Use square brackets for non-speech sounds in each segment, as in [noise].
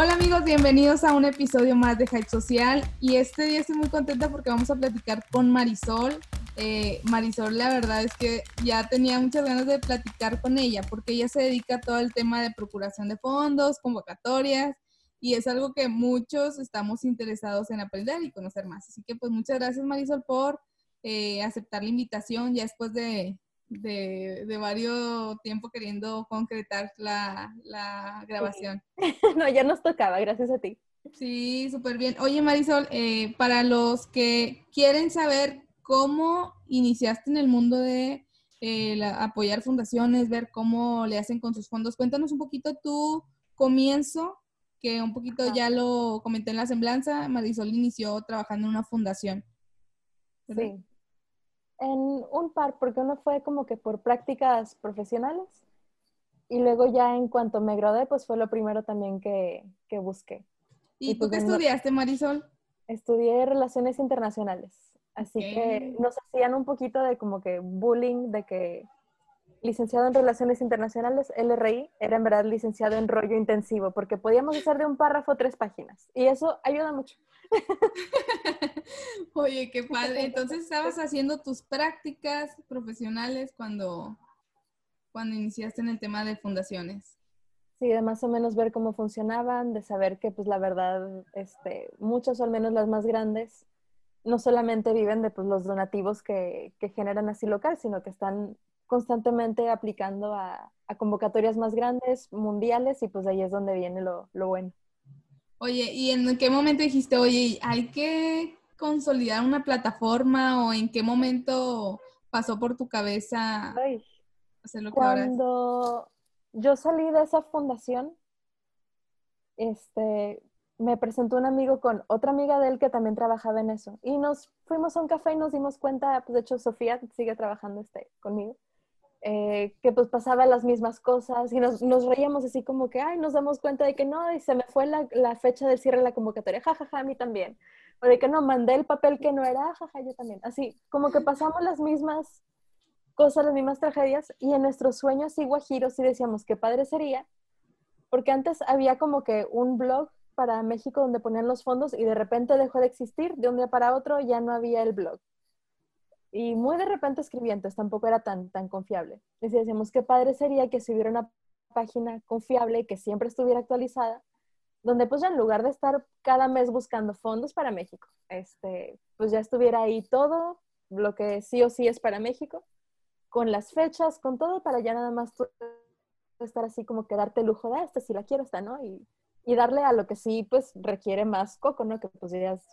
Hola amigos, bienvenidos a un episodio más de Hype Social y este día estoy muy contenta porque vamos a platicar con Marisol. Eh, Marisol, la verdad es que ya tenía muchas ganas de platicar con ella porque ella se dedica a todo el tema de procuración de fondos, convocatorias y es algo que muchos estamos interesados en aprender y conocer más. Así que pues muchas gracias Marisol por eh, aceptar la invitación ya después de, de, varios tiempo queriendo concretar la, grabación. [laughs] no, ya nos tocaba, gracias a ti. Sí, súper bien. Oye, Marisol, eh, para los que quieren saber cómo iniciaste en el mundo de eh, apoyar fundaciones, ver cómo le hacen con sus fondos, cuéntanos un poquito tu comienzo, que un poquito ya lo comenté en la semblanza. Marisol inició trabajando en una fundación. Sí, en un par, porque uno fue como que por prácticas profesionales y luego ya en cuanto me gradué, pues fue lo primero también que, que busqué. ¿Y, tú pues qué estudiaste, Marisol? Estudié Relaciones Internacionales, así que nos hacían un poquito de como que bullying, de que licenciado en Relaciones Internacionales, LRI, era en verdad licenciado en rollo intensivo, porque podíamos hacer de un párrafo tres páginas, y eso ayuda mucho. [laughs] Oye, qué padre. Entonces estabas haciendo tus prácticas profesionales cuando, cuando iniciaste en el tema de fundaciones. Sí, de más o menos ver cómo funcionaban, de saber que pues la verdad, este, muchas o al menos las más grandes, no solamente viven de pues, los donativos que, que generan así local, sino que están constantemente aplicando a, a, convocatorias más grandes, mundiales, y pues ahí es donde viene lo, lo bueno. Oye, ¿y en qué momento dijiste, oye, hay que consolidar una plataforma o en qué momento pasó por tu cabeza hacer lo que Cuando yo salí de esa fundación, este, me presentó un amigo con otra amiga de él que también trabajaba en eso. Y nos fuimos a un café y nos dimos cuenta, pues de hecho Sofía sigue trabajando este, conmigo, eh, que pues pasaba las mismas cosas y nos, nos, reíamos así como que, ay, nos damos cuenta de que no, y se me fue la, la fecha del cierre de la convocatoria, jajaja, ja, ja, a mí también. O de que no, mandé el papel que no era, jaja, yo también. Así, como que pasamos las mismas cosas, las mismas tragedias y en nuestros sueños y guajiros sí decíamos qué padre sería, porque antes había como que un blog para México donde ponían los fondos y de repente dejó de existir, de un día para otro ya no había el blog y muy de repente escribientes, tampoco era tan, tan confiable. Y decíamos, qué padre sería que si hubiera una página confiable que siempre estuviera actualizada, donde pues ya en lugar de estar cada mes buscando fondos para México, este, pues ya estuviera ahí todo lo que sí o sí es para México, con las fechas, con todo, para ya nada más estar así como que darte el lujo de ah, esta, si la quiero, esta, ¿no? Y, y, darle a lo que sí, pues requiere más coco, ¿no? Que pues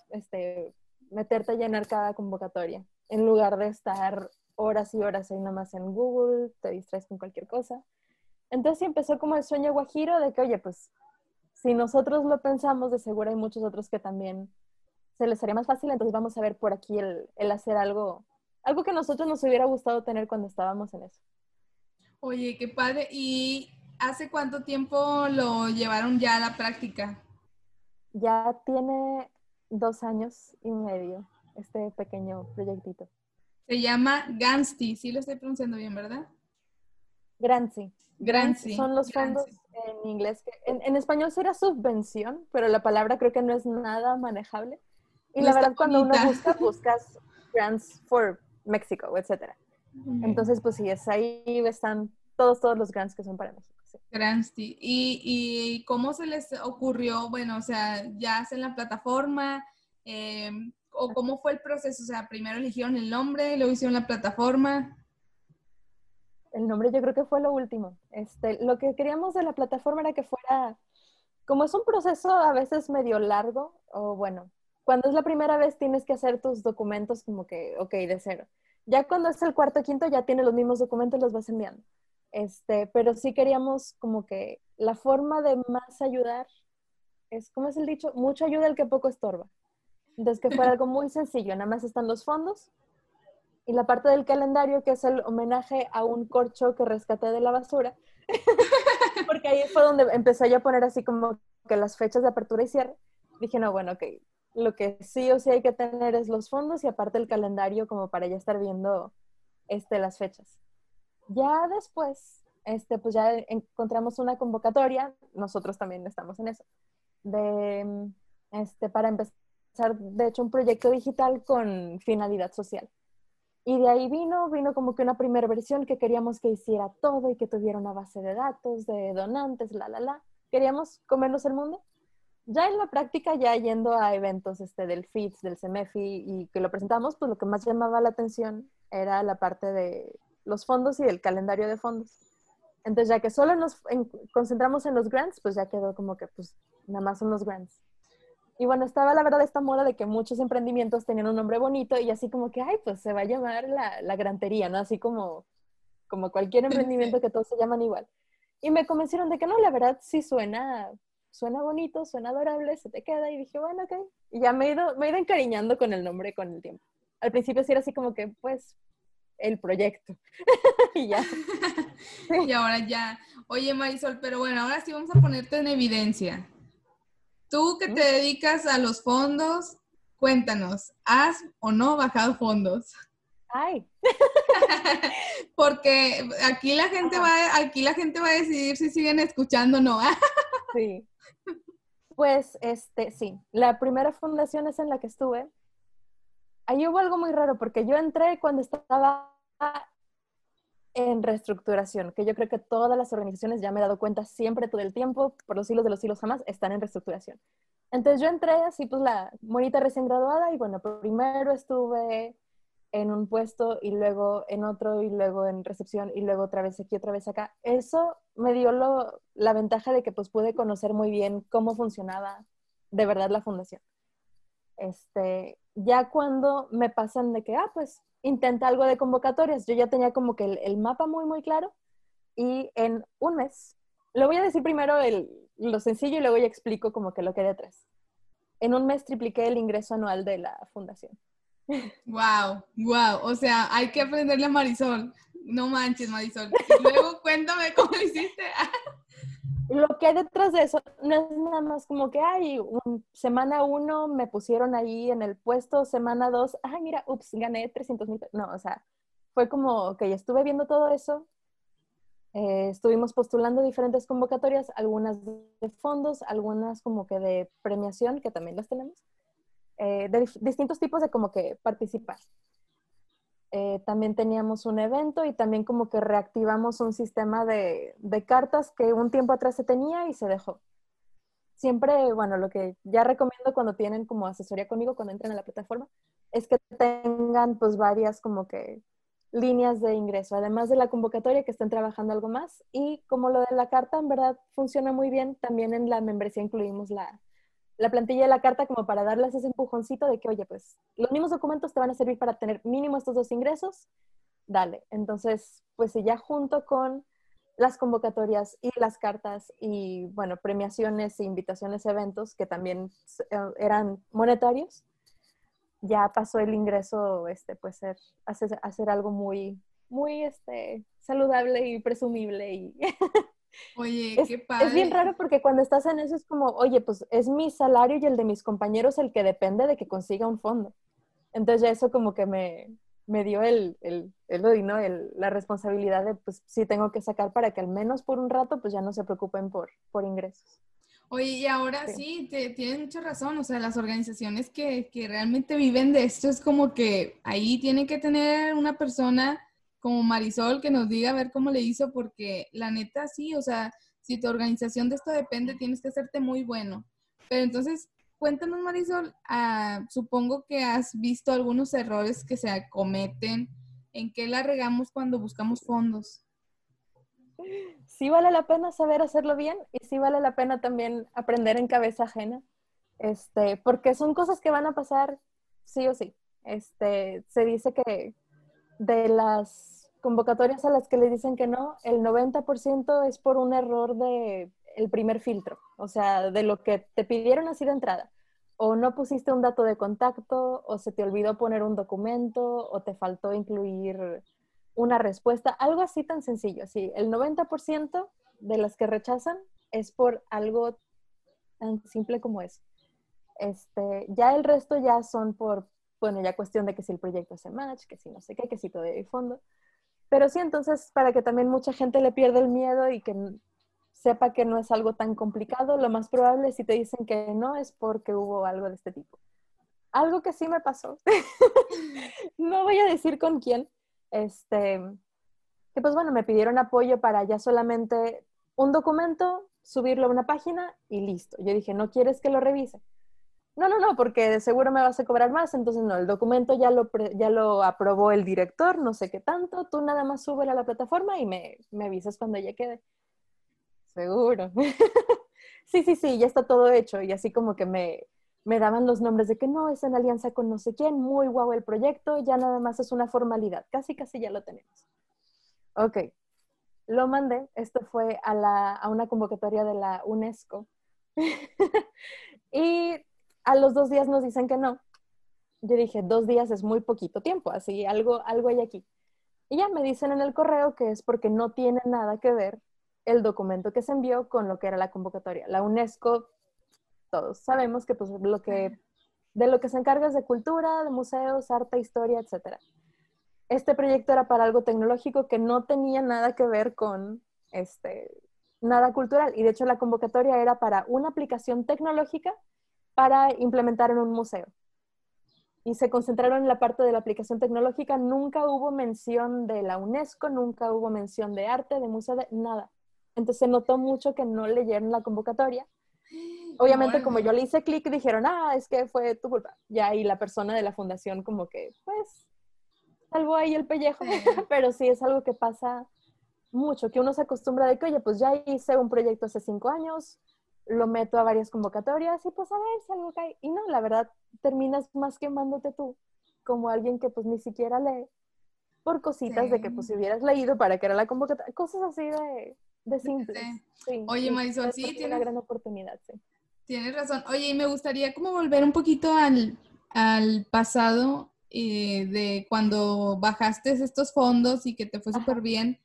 este, meterte a llenar cada convocatoria en lugar de estar horas y horas ahí nomás en Google, te distraes con cualquier cosa. Entonces empezó como el sueño guajiro de que, oye, pues si nosotros lo pensamos, de seguro hay muchos otros que también se les haría más fácil, entonces vamos a ver por aquí el, el hacer algo, algo que a nosotros nos hubiera gustado tener cuando estábamos en eso. Oye, qué padre. ¿Y hace cuánto tiempo lo llevaron ya a la práctica? Ya tiene dos años y medio este pequeño proyectito. Se llama Gansty, sí lo estoy pronunciando bien, ¿verdad? Grancy. Grancy. Son los fondos en inglés. en, español sería subvención, pero la palabra creo que no es nada manejable. Y la verdad, cuando uno busca, buscas grants for Mexico, etc. Entonces, pues sí, es ahí están todos, todos los grants que son para México. Sí. ¿Y, ¿Y cómo se les ocurrió? Bueno, o sea, ya hacen la plataforma, eh, o cómo fue el proceso? O sea, primero eligieron el nombre, luego hicieron la plataforma. El nombre yo creo que fue lo último. Este, lo que queríamos de la plataforma era que fuera, como es un proceso a veces medio largo, o bueno, cuando es la primera vez tienes que hacer tus documentos como que, ok, de cero. Ya cuando es el cuarto quinto ya tienes los mismos documentos, los vas enviando. Este, pero sí queríamos como que la forma de más ayudar es, ¿cómo es el dicho? Mucho ayuda el que poco estorba. Entonces, que fue [laughs] algo muy sencillo, nada más están los fondos y la parte del calendario, que es el homenaje a un corcho que rescaté de la basura, [laughs] porque ahí fue donde empecé yo a poner así como que las fechas de apertura y cierre. Dije, no, bueno, ok, lo que sí o sí hay que tener es los fondos y aparte el calendario como para ya estar viendo este, las fechas. Ya después, este, pues ya encontramos una convocatoria, nosotros también estamos en eso, de, este, para empezar, de hecho, un proyecto digital con finalidad social. Y de ahí vino, vino como que una primera versión que queríamos que hiciera todo y que tuviera una base de datos, de donantes, la, la, la. Queríamos comernos el mundo. Ya en la práctica, ya yendo a eventos este, del FITS, del CEMEFI y que lo presentamos, pues lo que más llamaba la atención era la parte de los fondos y del calendario de fondos. Entonces, ya que solo nos concentramos en los grants, pues ya quedó como que, pues, nada más son los grants. Y bueno, estaba la verdad esta moda de que muchos emprendimientos tenían un nombre bonito y así como que, ay, pues se va a llamar la, la grantería, ¿no? Así como, como cualquier emprendimiento que todos se llaman igual. Y me convencieron de que no, la verdad sí suena, suena bonito, suena adorable, se te queda. Y dije, bueno, ok. Y ya me he ido, me he ido encariñando con el nombre con el tiempo. Al principio sí era así como que, pues, el proyecto. [laughs] y ya. [laughs] Y ahora ya. Oye, Marisol, pero bueno, ahora sí vamos a ponerte en evidencia. Tú que te dedicas a los fondos, cuéntanos, ¿has o no bajado fondos? Ay. [laughs] Porque aquí la gente va, aquí la gente va a decidir si siguen escuchando o no. [laughs] sí. Pues este, sí. La primera fundación es en la que estuve. Ahí hubo algo muy raro porque yo entré cuando estaba en reestructuración, que yo creo que todas las organizaciones, ya me he dado cuenta siempre, todo el tiempo, por los hilos de los hilos jamás, están en reestructuración. Entonces yo entré así, pues la monita recién graduada y bueno, primero estuve en un puesto y luego en otro y luego en recepción y luego otra vez aquí, otra vez acá. Eso me dio lo, la ventaja de que pues pude conocer muy bien cómo funcionaba de verdad la fundación. Este, ya cuando me pasan de que, ah, pues intenta algo de convocatorias. Yo ya tenía como que el, mapa muy, muy claro y en un mes, lo voy a decir primero el, lo sencillo y luego ya explico como que lo que hay detrás. En un mes tripliqué el ingreso anual de la fundación. Wow, wow. O sea, hay que aprenderle a Marisol. No manches, Marisol. luego cuéntame cómo lo hiciste. [laughs] lo que hay detrás de eso no es nada más como que, ay, semana uno me pusieron ahí en el puesto, semana dos, ay, mira, ups, gané 300 mil. No, o sea, fue como que ya estuve viendo todo eso. Eh, estuvimos postulando diferentes convocatorias, algunas de fondos, algunas como que de premiación, que también las tenemos, eh, de distintos tipos de como que participar. Eh, también teníamos un evento y también como que reactivamos un sistema de, cartas que un tiempo atrás se tenía y se dejó. Siempre, bueno, lo que ya recomiendo cuando tienen como asesoría conmigo, cuando entran a la plataforma, es que tengan pues varias como que líneas de ingreso, además de la convocatoria que estén trabajando algo más y como lo de la carta en verdad funciona muy bien, también en la membresía incluimos la, la plantilla de la carta como para darles ese empujoncito de que, oye, pues los mismos documentos te van a servir para tener mínimo estos dos ingresos, dale. Entonces, pues ya junto con las convocatorias y las cartas y, bueno, premiaciones e invitaciones eventos que también eh, eran monetarios, ya pasó el ingreso, este, pues, ser, hacer, hacer algo muy, muy, este, saludable y presumible y [laughs] Oye, es, qué padre. Es bien raro porque cuando estás en eso es como, oye, pues es mi salario y el de mis compañeros el que depende de que consiga un fondo. Entonces ya eso como que me, me dio el, el, el, ¿no? el, la responsabilidad de, pues sí tengo que sacar para que al menos por un rato, pues ya no se preocupen por, por ingresos. Oye, y ahora sí, te, tienes mucha razón, o sea, las organizaciones que, que realmente viven de esto es como que ahí tiene que tener una persona como Marisol que nos diga a ver cómo le hizo, porque la neta sí, o sea, si tu organización de esto depende, tienes que hacerte muy bueno. Pero entonces, cuéntanos Marisol, ah, supongo que has visto algunos errores que se cometen, ¿en qué la regamos cuando buscamos fondos? Sí vale la pena saber hacerlo bien y sí vale la pena también aprender en cabeza ajena, este, porque son cosas que van a pasar sí o sí. Este, se dice que de las convocatorias a las que le dicen que no, el 90% es por un error de el primer filtro, o sea, de lo que te pidieron así de entrada. O no pusiste un dato de contacto, o se te olvidó poner un documento, o te faltó incluir una respuesta, algo así tan sencillo. Así, el 90% de las que rechazan es por algo tan simple como eso. Este, ya el resto ya son por, bueno, ya cuestión de que si el proyecto hace match, que si no sé qué, que si todavía hay fondo. Pero sí, entonces, para que también mucha gente le pierda el miedo y que sepa que no es algo tan complicado, lo más probable si te dicen que no es porque hubo algo de este tipo. Algo que sí me pasó, [laughs] no voy a decir con quién, este, que pues bueno, me pidieron apoyo para ya solamente un documento, subirlo a una página y listo. Yo dije, ¿no quieres que lo revise? No, no, no, porque seguro me vas a cobrar más, entonces no, el documento ya lo, ya lo aprobó el director, no sé qué tanto, tú nada más súbelo a la plataforma y me, me avisas cuando ya quede. Seguro. [laughs] sí, sí, sí, ya está todo hecho y así como que me, me daban los nombres de que no, es en alianza con no sé quién, muy guau el proyecto, ya nada más es una formalidad, casi, casi ya lo tenemos. Ok, lo mandé, esto fue a, la, a una convocatoria de la UNESCO [laughs] y a los dos días nos dicen que no. Yo dije, dos días es muy poquito tiempo, así algo, algo hay aquí. Y ya me dicen en el correo que es porque no tiene nada que ver el documento que se envió con lo que era la convocatoria. La UNESCO, todos sabemos que pues lo que de lo que se encarga es de cultura, de museos, arte, historia, etc. Este proyecto era para algo tecnológico que no tenía nada que ver con este, nada cultural. Y de hecho la convocatoria era para una aplicación tecnológica para implementar en un museo. Y se concentraron en la parte de la aplicación tecnológica. Nunca hubo mención de la UNESCO, nunca hubo mención de arte, de museo, de nada. Entonces se notó mucho que no leyeron la convocatoria. [gasps] Obviamente, como yo le hice clic, dijeron, ah, es que fue tu culpa. Ya, y la persona de la fundación como que, pues, salvó ahí el pellejo. [laughs] Pero sí es algo que pasa mucho, que uno se acostumbra de que, oye, pues ya hice un proyecto hace cinco años, lo meto a varias convocatorias y pues a ver si algo cae. Y no, la verdad, terminas más quemándote tú, como alguien que pues ni siquiera lee, por cositas de que pues si hubieras leído para que era la convocatoria, cosas así de, de simple. Oye, Marisol, sí, tiene una gran oportunidad, sí. Tienes razón. Oye, y me gustaría como volver un poquito al, al pasado eh, de cuando bajaste estos fondos y que te fue súper bien.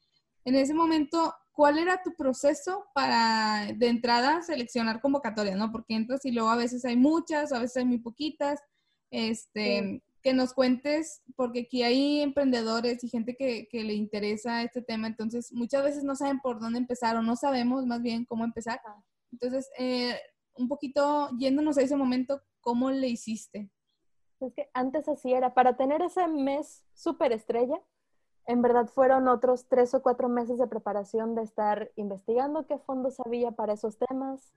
En ese momento, ¿cuál era tu proceso para de entrada seleccionar convocatorias, no? Porque entras y luego a veces hay muchas, a veces hay muy poquitas. Este, que nos cuentes, porque aquí hay emprendedores y gente que, que, le interesa este tema, entonces muchas veces no saben por dónde empezar o no sabemos más bien cómo empezar. Entonces, eh, un poquito yéndonos a ese momento, ¿cómo le hiciste? Es que antes así era, para tener ese mes súper estrella, en verdad fueron otros tres o cuatro meses de preparación de estar investigando qué fondos había para esos temas.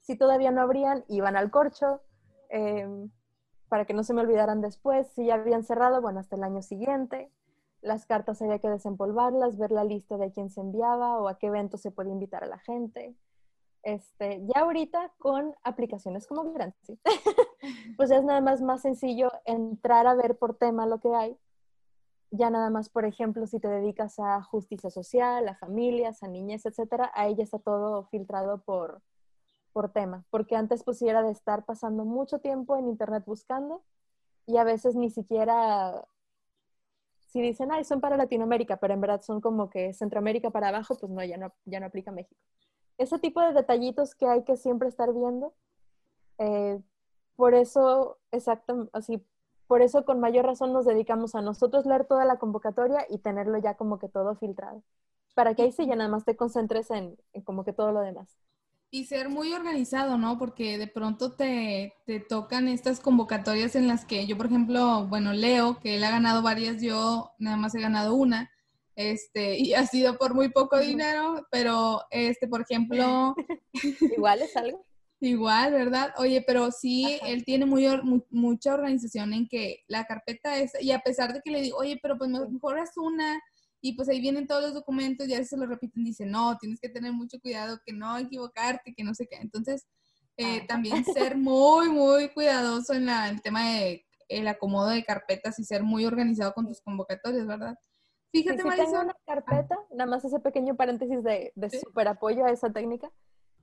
Si todavía no habrían, iban al corcho. Eh, para que no se me olvidaran después. Si ya habían cerrado, bueno, hasta el año siguiente. Las cartas había que desempolvarlas, ver la lista de quién se enviaba o a qué evento se puede invitar a la gente. Este, ya ahorita con aplicaciones como Grancy, [laughs] pues es nada más más sencillo entrar a ver por tema lo que hay. Ya nada más, por ejemplo, si te dedicas a justicia social, a familias, a niñez, etcétera, ahí ya está todo filtrado por, por tema, porque antes pusiera de estar pasando mucho tiempo en internet buscando y a veces ni siquiera, si dicen, ay, son para Latinoamérica, pero en verdad son como que Centroamérica para abajo, pues no, ya no, ya no aplica México. Ese tipo de detallitos que hay que siempre estar viendo, eh, por eso, exacto, así, por eso con mayor razón nos dedicamos a nosotros leer toda la convocatoria y tenerlo ya como que todo filtrado, para que ahí sí ya nada más te concentres en como que todo lo demás. Y ser muy organizado, ¿no? Porque de pronto te, te, tocan estas convocatorias en las que yo, por ejemplo, bueno, Leo, que él ha ganado varias, yo nada más he ganado una, este, y ha sido por muy poco dinero, pero, este, por ejemplo... [laughs] Igual es algo. Igual, ¿verdad? Oye, pero sí, él tiene muy, mucha organización en que la carpeta es, y a pesar de que le digo, oye, pero pues mejor es una, y pues ahí vienen todos los documentos y a veces se lo repiten y dicen, no, tienes que tener mucho cuidado, que no equivocarte, que no sé qué. Entonces, eh, ah. también ser muy, muy cuidadoso en la, el tema de el acomodo de carpetas y ser muy organizado con tus convocatorias, ¿verdad? Fíjate, sí, Tengo una carpeta, nada más ese pequeño paréntesis de, de súper apoyo a esa técnica.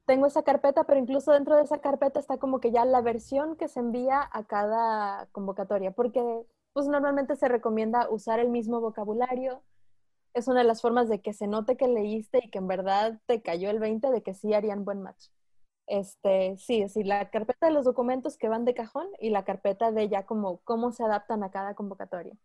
Tengo esa carpeta, pero incluso dentro de esa carpeta está como que ya la versión que se envía a cada convocatoria, porque pues normalmente se recomienda usar el mismo vocabulario, es una de las formas de que se note que leíste y que en verdad te cayó el 20 de que sí harían buen match. Este, sí, decir, la carpeta de los documentos que van de cajón y la carpeta de ya como cómo se adaptan a cada convocatoria.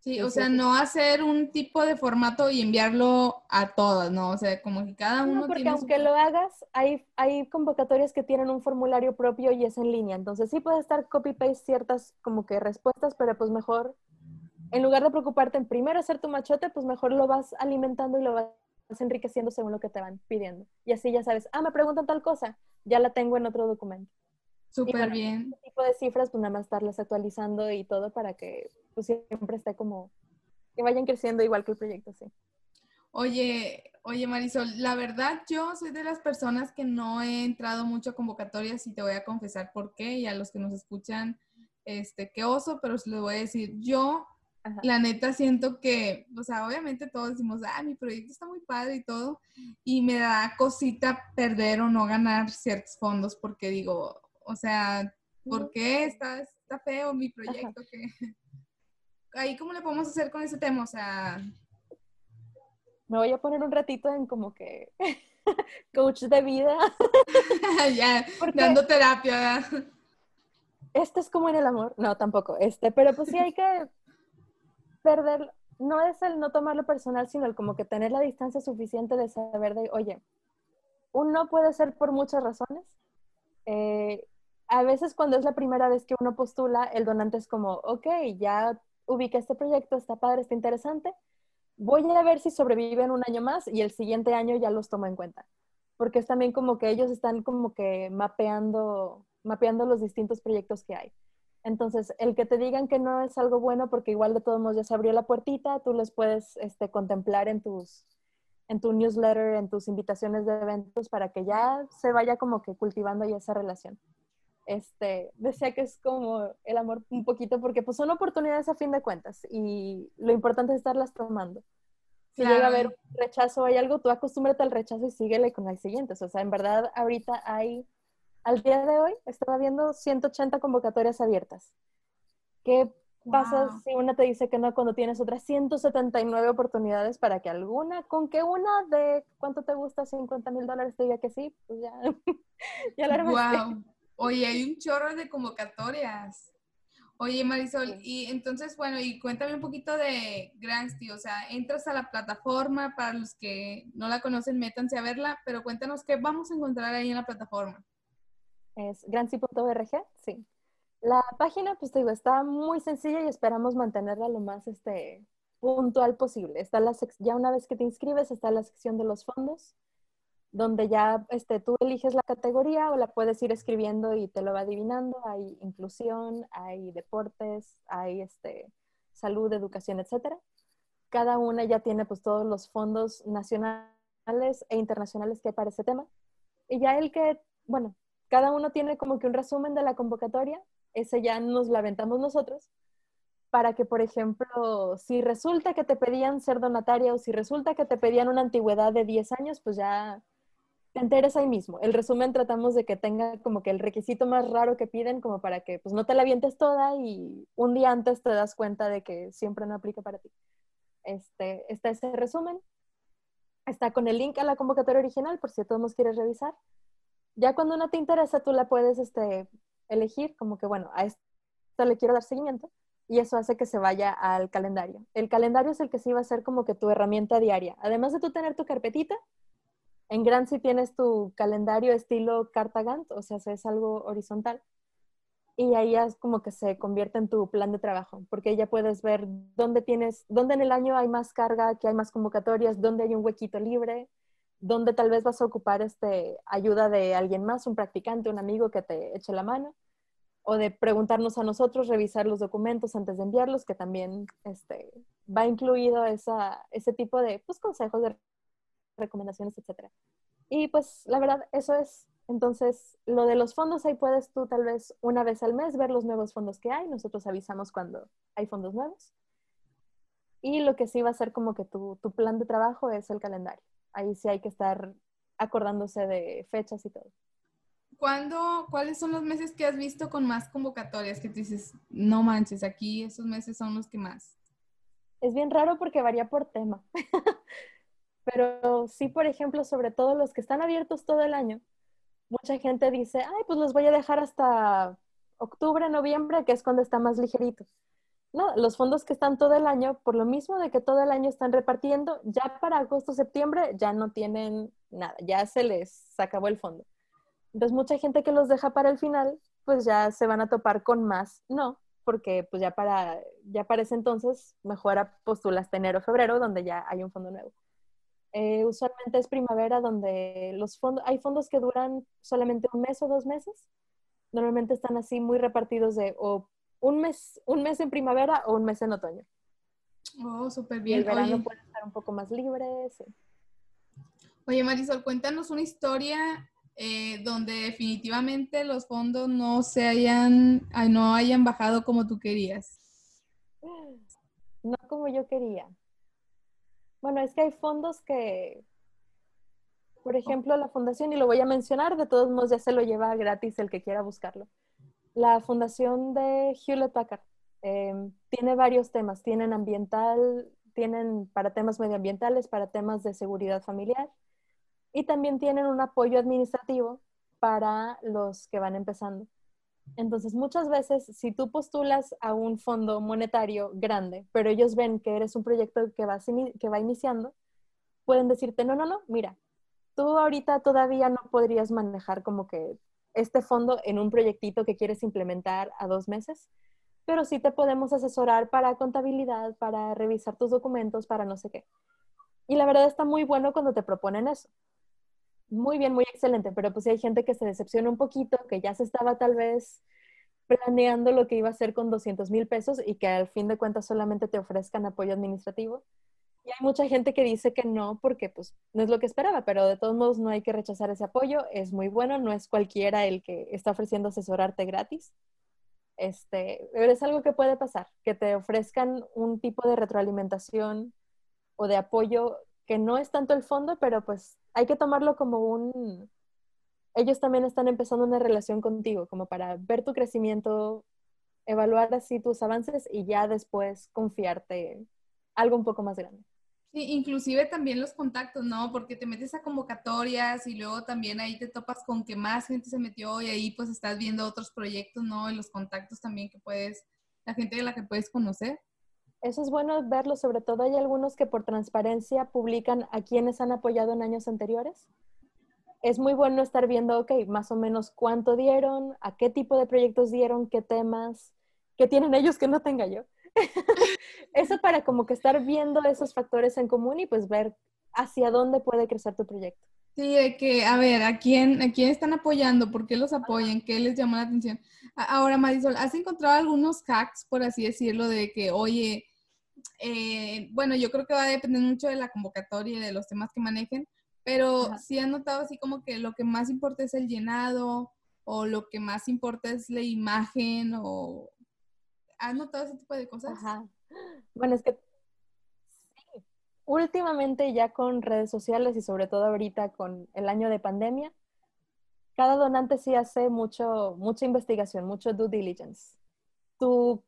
Sí, o sea, no hacer un tipo de formato y enviarlo a todas, ¿no? O sea, como que cada uno. No, porque aunque lo hagas, hay, hay convocatorias que tienen un formulario propio y es en línea. Entonces sí puede estar copy-paste ciertas como que respuestas, pero pues mejor, en lugar de preocuparte en primero hacer tu machote, pues mejor lo vas alimentando y lo vas enriqueciendo según lo que te van pidiendo. Y así ya sabes, ah, me preguntan tal cosa, ya la tengo en otro documento. Súper bien. Este tipo de cifras, pues nada más estarlas actualizando y todo para que pues, siempre esté como, que vayan creciendo igual que el proyecto, sí. Oye, oye Marisol, la verdad yo soy de las personas que no he entrado mucho a convocatorias y te voy a confesar por qué y a los que nos escuchan, este, qué oso, pero les voy a decir, yo la neta siento que, o sea, obviamente todos decimos, ah, mi proyecto está muy padre y todo, y me da cosita perder o no ganar ciertos fondos porque digo, o sea, ¿por qué está, está feo mi proyecto? Ahí, ¿cómo le podemos hacer con ese tema? O sea... Me voy a poner un ratito en como que [laughs] coach de vida. [laughs] ya, dando terapia. Este es como en el amor. No, tampoco. Este, pero pues sí hay que perder, no es el no tomarlo personal, sino el como que tener la distancia suficiente de saber de, oye, un no puede ser por muchas razones. Eh, a veces cuando es la primera vez que uno postula, el donante es como, ok, ya ubica este proyecto, está padre, está interesante, voy a ver si sobreviven un año más y el siguiente año ya los tomo en cuenta. Porque es también como que ellos están como que mapeando, mapeando los distintos proyectos que hay. Entonces, el que te digan que no es algo bueno porque igual de todos modos ya se abrió la puertita, tú los puedes este, contemplar en tus en tu newsletter, en tus invitaciones de eventos para que ya se vaya como que cultivando ya esa relación este, decía que es como el amor un poquito, porque pues son oportunidades a fin de cuentas y lo importante es estarlas tomando. Si llega a haber rechazo hay algo, tú acostúmbrate al rechazo y síguele con el siguiente. O sea, en verdad ahorita hay, al día de hoy, estaba viendo 180 convocatorias abiertas. ¿Qué pasa si una te dice que no cuando tienes otras 179 oportunidades para que alguna, con que una de cuánto te gusta, 50 mil dólares te diga que sí, pues ya, [laughs] ya la Wow. Oye, hay un chorro de convocatorias. Oye, Marisol, y entonces, bueno, y cuéntame un poquito de Grantsty, o sea, entras a la plataforma, para los que no la conocen, métanse a verla, pero cuéntanos qué vamos a encontrar ahí en la plataforma. Es grantsty.org, sí. La página, pues te digo, está muy sencilla y esperamos mantenerla lo más este, puntual posible. Está la ya una vez que te inscribes, está la sección de los fondos, donde ya este, tú eliges la categoría o la puedes ir escribiendo y te lo va adivinando. Hay inclusión, hay deportes, hay este, salud, educación, etc. Cada una ya tiene pues todos los fondos nacionales e internacionales que hay para ese tema. Y ya el que, bueno, cada uno tiene como que un resumen de la convocatoria, ese ya nos la aventamos nosotros, para que, por ejemplo, si resulta que te pedían ser donataria o si resulta que te pedían una antigüedad de 10 años, pues ya te enteres ahí mismo. El resumen tratamos de que tenga como que el requisito más raro que piden, como para que pues no te la vientes toda y un día antes te das cuenta de que siempre no aplica para ti. Este, está ese resumen. Está con el link a la convocatoria original, por si todos quieres revisar. Ya cuando no te interesa, tú la puedes este, elegir como que, bueno, a esto le quiero dar seguimiento y eso hace que se vaya al calendario. El calendario es el que sí va a ser como que tu herramienta diaria. Además de tú tener tu carpetita, en Grancy tienes tu calendario estilo carta Gantt, o sea, es algo horizontal. Y ahí es como que se convierte en tu plan de trabajo, porque ya puedes ver dónde tienes, dónde en el año hay más carga, que hay más convocatorias, dónde hay un huequito libre, dónde tal vez vas a ocupar este, ayuda de alguien más, un practicante, un amigo que te eche la mano, o de preguntarnos a nosotros, revisar los documentos antes de enviarlos, que también este, va incluido esa, ese tipo de pues, consejos de recomendaciones, etcétera. Y pues la verdad, eso es. Entonces, lo de los fondos, ahí puedes tú tal vez una vez al mes ver los nuevos fondos que hay. Nosotros avisamos cuando hay fondos nuevos. Y lo que sí va a ser como que tu, tu plan de trabajo es el calendario. Ahí sí hay que estar acordándose de fechas y todo. ¿Cuándo, ¿Cuáles son los meses que has visto con más convocatorias que tú dices, no manches, aquí esos meses son los que más? Es bien raro porque varía por tema. [laughs] Pero sí, por ejemplo, sobre todo los que están abiertos todo el año, mucha gente dice, ay, pues los voy a dejar hasta octubre, noviembre, que es cuando está más ligerito. no, los fondos que están todo el año, por lo mismo de que todo el año están repartiendo, ya para agosto, septiembre ya no tienen nada, ya se les acabó el fondo. Entonces, mucha gente que los deja para el final, pues ya se van a topar con más, no, porque pues ya para, ya para ese entonces mejora postulas enero, febrero, donde ya hay un fondo nuevo. Eh, usualmente es primavera donde los fondos, hay fondos que duran solamente un mes o dos meses. Normalmente están así muy repartidos de o un mes, un mes en primavera o un mes en otoño. Oh, súper bien. el verano puede estar un poco más libre, sí. Oye, Marisol, cuéntanos una historia eh, donde definitivamente los fondos no se hayan, no hayan bajado como tú querías. No como yo quería. Bueno, es que hay fondos que, por ejemplo, la fundación, y lo voy a mencionar, de todos modos ya se lo lleva gratis el que quiera buscarlo. La fundación de Hewlett Packard em, tiene varios temas. Tienen ambiental, tienen para temas medioambientales, para temas de seguridad familiar y también tienen un apoyo administrativo para los que van empezando. Entonces, muchas veces, si tú postulas a un fondo monetario grande, pero ellos ven que eres un proyecto que va, que va iniciando, pueden decirte, no, no, no, mira, tú ahorita todavía no podrías manejar como que este fondo en un proyectito que quieres implementar a dos meses, pero sí te podemos asesorar para contabilidad, para revisar tus documentos, para no sé qué. Y la verdad está muy bueno cuando te proponen eso. Muy bien, muy excelente, pero pues hay gente que se decepciona un poquito, que ya se estaba tal vez planeando lo que iba a hacer con 200 mil pesos y que al fin de cuentas solamente te ofrezcan apoyo administrativo. Y hay mucha gente que dice que no porque pues no es lo que esperaba, pero de todos modos no hay que rechazar ese apoyo, es muy bueno, no es cualquiera el que está ofreciendo asesorarte gratis. Este, pero es algo que puede pasar, que te ofrezcan un tipo de retroalimentación o de apoyo que no es tanto el fondo, pero pues hay que tomarlo como un... Ellos también están empezando una relación contigo, como para ver tu crecimiento, evaluar así tus avances y ya después confiarte algo un poco más grande. Sí, inclusive también los contactos, ¿no? Porque te metes a convocatorias y luego también ahí te topas con que más gente se metió y ahí pues estás viendo otros proyectos, ¿no? Y los contactos también que puedes, la gente de la que puedes conocer. Eso es bueno verlo, sobre todo hay algunos que por transparencia publican a quienes han apoyado en años anteriores. Es muy bueno estar viendo, ok, más o menos cuánto dieron, a qué tipo de proyectos dieron, qué temas, qué tienen ellos que no tenga yo. [laughs] Eso para como que estar viendo esos factores en común y pues ver hacia dónde puede crecer tu proyecto. Sí, de que, a ver, ¿a quién, ¿a quién están apoyando? ¿Por qué los apoyan? ¿Qué les llama la atención? Ahora, Marisol, ¿has encontrado algunos hacks, por así decirlo, de que, oye, eh, bueno, yo creo que va a depender mucho de la convocatoria y de los temas que manejen, pero sí han notado así como que lo que más importa es el llenado o lo que más importa es la imagen o... ¿Has notado ese tipo de cosas? Bueno, es que sí. Últimamente ya con redes sociales y sobre todo ahorita con el año de pandemia, cada donante sí hace mucho, mucha investigación, mucho due diligence. Tu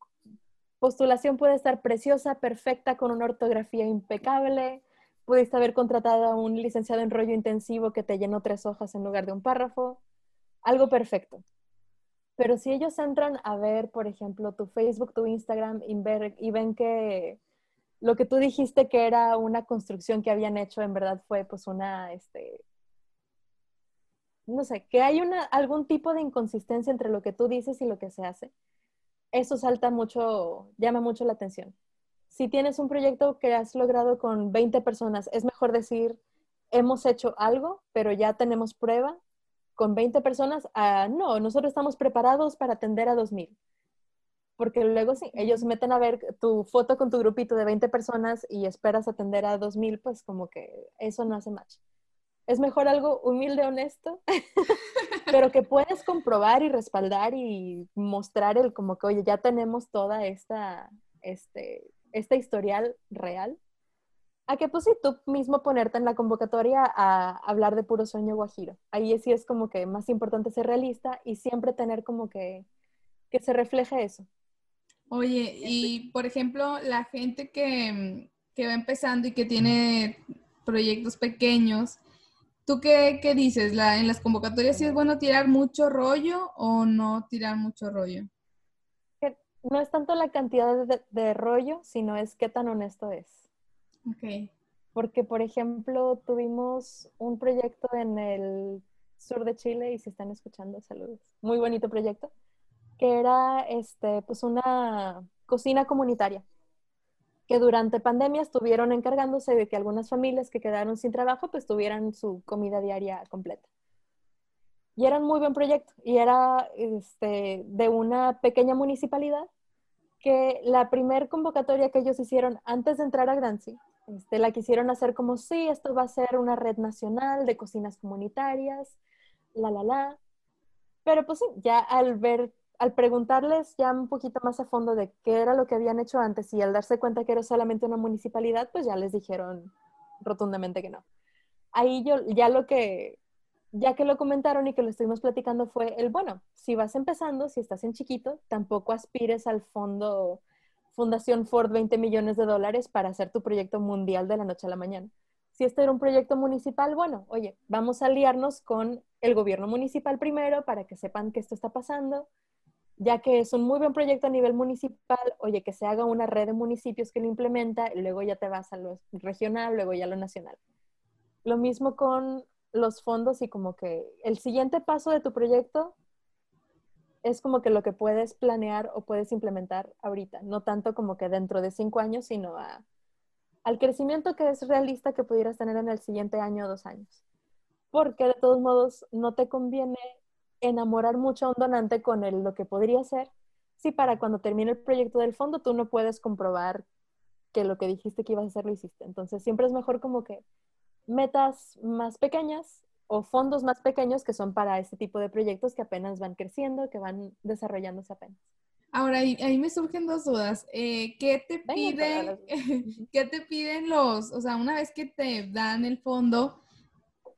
postulación puede estar preciosa, perfecta, con una ortografía impecable. Pudiste haber contratado a un licenciado en rollo intensivo que te llenó tres hojas en lugar de un párrafo. Algo perfecto. Pero si ellos entran a ver, por ejemplo, tu Facebook, tu Instagram y, y ven que lo que tú dijiste que era una construcción que habían hecho, en verdad fue pues una, este, no sé, que hay una, algún tipo de inconsistencia entre lo que tú dices y lo que se hace eso salta mucho, llama mucho la atención. Si tienes un proyecto que has logrado con 20 personas, es mejor decir, hemos hecho algo, pero ya tenemos prueba con 20 personas. Ah, no, nosotros estamos preparados para atender a 2000. Porque luego sí, ellos meten a ver tu foto con tu grupito de 20 personas y esperas atender a 2000, pues como que eso no hace match es mejor algo humilde, honesto, pero que puedes comprobar y respaldar y mostrar el como que, oye, ya tenemos toda esta, este, esta historial real. A que pues tú mismo ponerte en la convocatoria a hablar de puro sueño guajiro. Ahí sí es como que más importante ser realista y siempre tener como que, que se refleje eso. Oye, y por ejemplo, la gente que, que va empezando y que tiene proyectos pequeños, ¿Tú qué, qué dices? La, ¿En las convocatorias sí es bueno tirar mucho rollo o no tirar mucho rollo? No es tanto la cantidad de, rollo, sino es qué tan honesto es. Ok. Porque, por ejemplo, tuvimos un proyecto en el sur de Chile y si están escuchando, saludos. Muy bonito proyecto, que era este, pues una cocina comunitaria que durante pandemia estuvieron encargándose de que algunas familias que quedaron sin trabajo pues tuvieran su comida diaria completa. Y era un muy buen proyecto y era este, de una pequeña municipalidad que la primer convocatoria que ellos hicieron antes de entrar a Grancy, este, la quisieron hacer como, sí, esto va a ser una red nacional de cocinas comunitarias, la, la, la. Pero pues sí, ya al ver al preguntarles ya un poquito más a fondo de qué era lo que habían hecho antes y al darse cuenta que era solamente una municipalidad, pues ya les dijeron rotundamente que no. Ahí yo ya lo que, ya que lo comentaron y que lo estuvimos platicando fue el, bueno, si vas empezando, si estás en chiquito, tampoco aspires al fondo Fundación Ford 20 millones de dólares para hacer tu proyecto mundial de la noche a la mañana. Si este era un proyecto municipal, bueno, oye, vamos a aliarnos con el gobierno municipal primero para que sepan que esto está pasando, ya que es un muy buen proyecto a nivel municipal, oye, que se haga una red de municipios que lo implementa y luego ya te vas a lo regional, luego ya a lo nacional. Lo mismo con los fondos y como que el siguiente paso de tu proyecto es como que lo que puedes planear o puedes implementar ahorita, no tanto como que dentro de cinco años, sino al crecimiento que es realista que pudieras tener en el siguiente año o dos años. Porque de todos modos no te conviene enamorar mucho a un donante con el, lo que podría ser, si para cuando termine el proyecto del fondo tú no puedes comprobar que lo que dijiste que ibas a hacer lo hiciste. Entonces siempre es mejor como que metas más pequeñas o fondos más pequeños que son para este tipo de proyectos que apenas van creciendo, que van desarrollándose apenas. Ahora, ahí, me surgen dos dudas. Eh, ¿qué, te piden, [laughs] ¿Qué te piden los, o sea, una vez que te dan el fondo,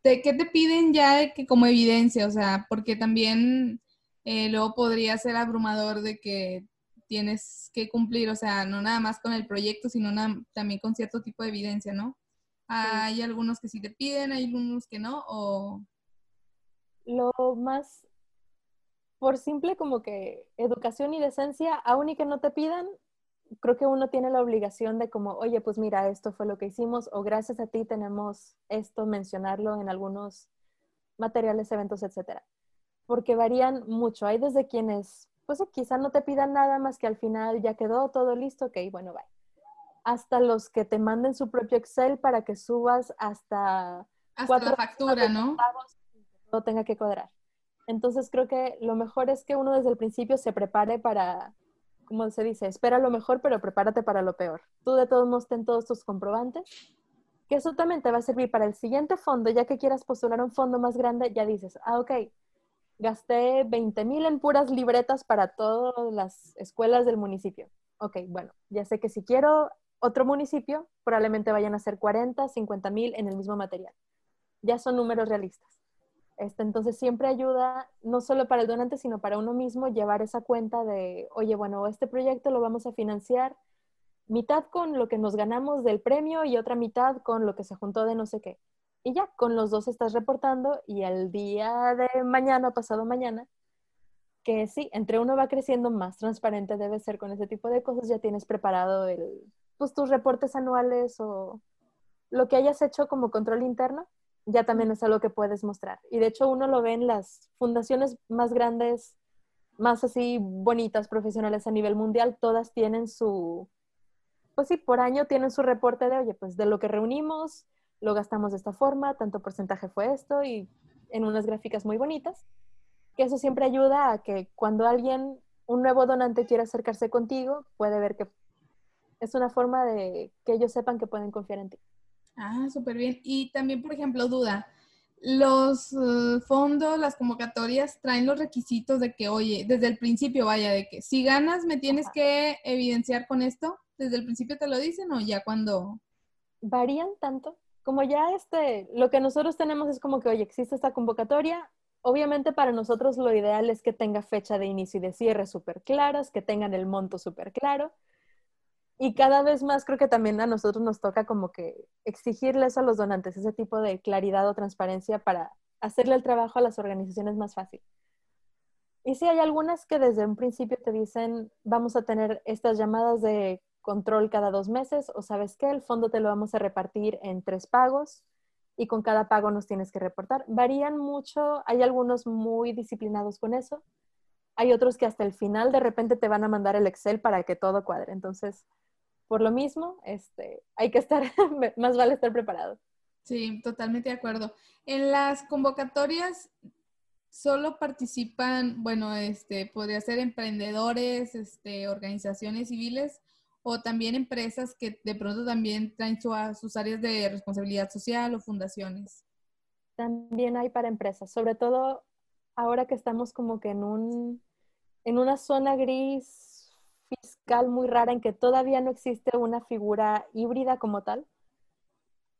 ¿qué te piden ya que como evidencia? O sea, porque también eh, luego podría ser abrumador de que tienes que cumplir, o sea, no nada más con el proyecto, sino también con cierto tipo de evidencia, ¿no? Hay algunos que sí te piden, hay algunos que no, o... Lo más, por simple como que educación y decencia, aún y que no te pidan, creo que uno tiene la obligación de como, oye, pues mira, esto fue lo que hicimos o gracias a ti tenemos esto, mencionarlo en algunos materiales, eventos, etcétera. Porque varían mucho. Hay desde quienes, pues quizá no te pidan nada más que al final ya quedó todo listo, ok, bueno, bye. Hasta los que te manden su propio Excel para que subas hasta, hasta la factura, ¿no? Todo tenga que cuadrar. Entonces creo que lo mejor es que uno desde el principio se prepare para como se dice, espera lo mejor, pero prepárate para lo peor. Tú de todos modos ten todos tus comprobantes, que eso también te va a servir para el siguiente fondo, ya que quieras postular un fondo más grande, ya dices, ah, ok, gasté 20 mil en puras libretas para todas las escuelas del municipio. Ok, bueno, ya sé que si quiero otro municipio, probablemente vayan a ser 40, 50 mil en el mismo material. Ya son números realistas. Este, entonces siempre ayuda, no solo para el donante, sino para uno mismo, llevar esa cuenta de, oye, bueno, este proyecto lo vamos a financiar mitad con lo que nos ganamos del premio y otra mitad con lo que se juntó de no sé qué. Y ya, con los dos estás reportando y al día de mañana pasado mañana, que sí, entre uno va creciendo, más transparente debe ser con ese tipo de cosas, ya tienes preparado el, pues, tus reportes anuales o lo que hayas hecho como control interno ya también es algo que puedes mostrar. Y de hecho uno lo ve en las fundaciones más grandes, más así bonitas, profesionales a nivel mundial, todas tienen su, pues sí, por año tienen su reporte de, oye, pues de lo que reunimos, lo gastamos de esta forma, tanto porcentaje fue esto y en unas gráficas muy bonitas, que eso siempre ayuda a que cuando alguien, un nuevo donante quiera acercarse contigo, puede ver que es una forma de que ellos sepan que pueden confiar en ti. Ah, súper bien. Y también, por ejemplo, duda, los eh, fondos, las convocatorias traen los requisitos de que, oye, desde el principio, vaya, de que si ganas me tienes que evidenciar con esto, desde el principio te lo dicen o ya cuando... Varían tanto. Como ya este, lo que nosotros tenemos es como que, oye, existe esta convocatoria. Obviamente para nosotros lo ideal es que tenga fecha de inicio y de cierre súper claras, que tengan el monto súper claro y cada vez más creo que también a nosotros nos toca como que exigirles a los donantes ese tipo de claridad o transparencia para hacerle el trabajo a las organizaciones más fácil. Y sí, hay algunas que desde un principio te dicen, vamos a tener estas llamadas de control cada dos meses o sabes qué, el fondo te lo vamos a repartir en tres pagos y con cada pago nos tienes que reportar. Varían mucho, hay algunos muy disciplinados con eso, hay otros que hasta el final de repente te van a mandar el Excel para que todo cuadre. Entonces, por lo mismo, este, hay que estar, [laughs] más vale estar preparado. Sí, totalmente de acuerdo. En las convocatorias solo participan, bueno, este, podría ser emprendedores, este, organizaciones civiles o también empresas que de pronto también traen sus áreas de responsabilidad social o fundaciones. También hay para empresas, sobre todo ahora que estamos como que en un en una zona gris fiscal muy rara en que todavía no existe una figura híbrida como tal.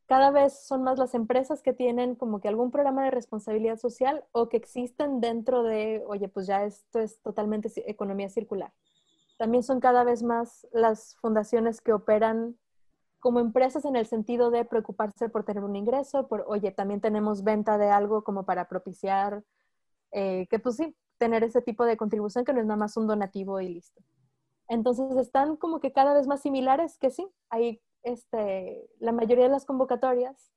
Cada vez son más las empresas que tienen como que algún programa de responsabilidad social o que existen dentro de, oye, pues ya esto es totalmente economía circular. También son cada vez más las fundaciones que operan como empresas en el sentido de preocuparse por tener un ingreso, por, oye, también tenemos venta de algo como para propiciar, eh, que pues sí, tener ese tipo de contribución que no es nada más un donativo y listo. Entonces están como que cada vez más similares que sí, hay este, la mayoría de las convocatorias